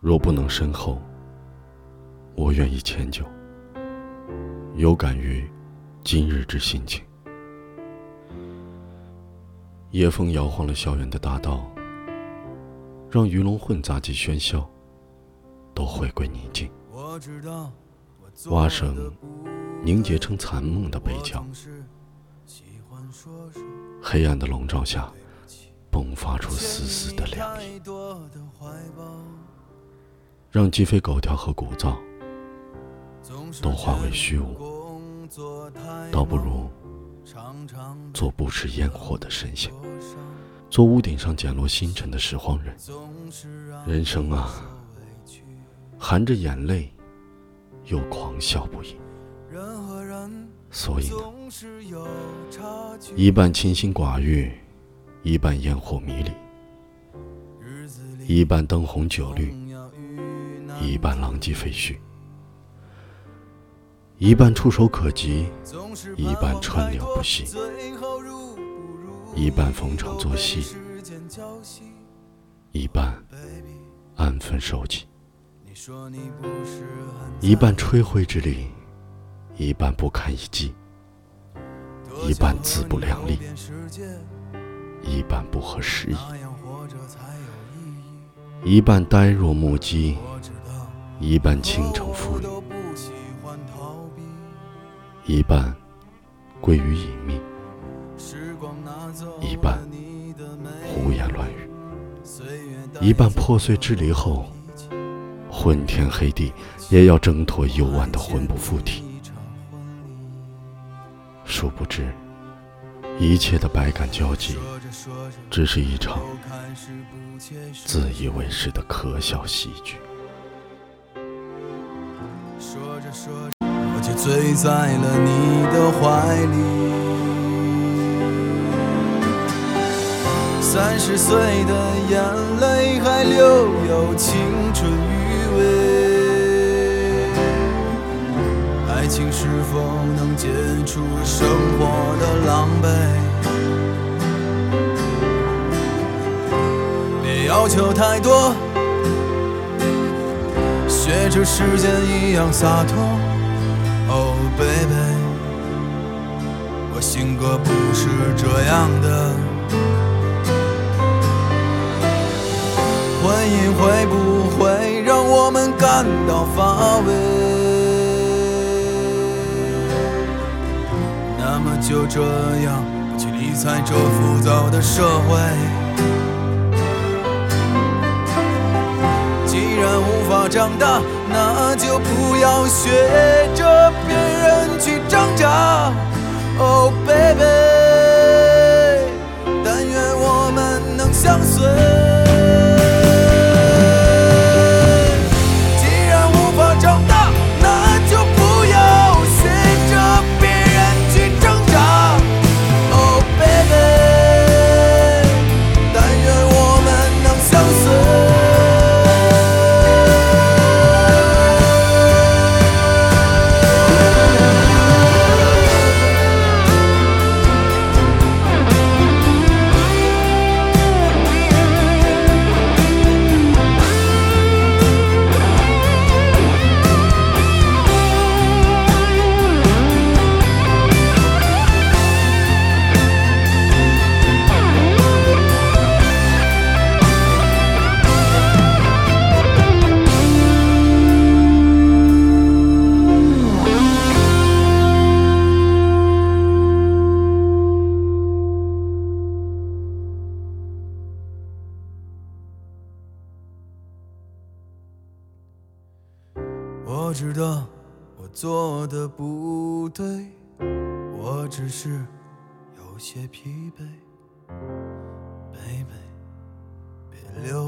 若不能身后，我愿意迁就。有感于今日之心情。夜风摇晃了校园的大道，让鱼龙混杂及喧嚣都回归宁静。蛙声凝结成残梦的悲叫。黑暗的笼罩下，迸发出丝丝的凉意，让鸡飞狗跳和鼓噪都化为虚无。倒不如做不食烟火的神仙，做屋顶上捡落星辰的拾荒人。人生啊，含着眼泪，又狂笑不已。所以呢，一半清心寡欲，一半烟火迷离；一半灯红酒绿，一半狼藉废墟；一半触手可及，一半川流不息；一半逢场作戏，一半安分守己；一半吹灰之力。一半不堪一击，一半自不量力，一半不合时宜，一半呆若木鸡，一半倾城赋予，一半归于隐秘，一半胡言乱语，一半破碎支离后，昏天黑地也要挣脱幽暗的魂不附体。殊不知，一切的百感交集，只是一场自以为是的可笑喜剧。说着说着我就醉在了你的怀里，三十岁的眼泪还留有青春余味，爱情是否能解除？生活的狼狈，别要求太多，学着时间一样洒脱。Oh baby，我性格不是这样的。婚姻会不会让我们感到乏味？那么就这样，不去理睬这浮躁的社会。长大，那就不要学着别人去挣扎。Oh baby，我知道我做的不对我只是有些疲惫 baby 别留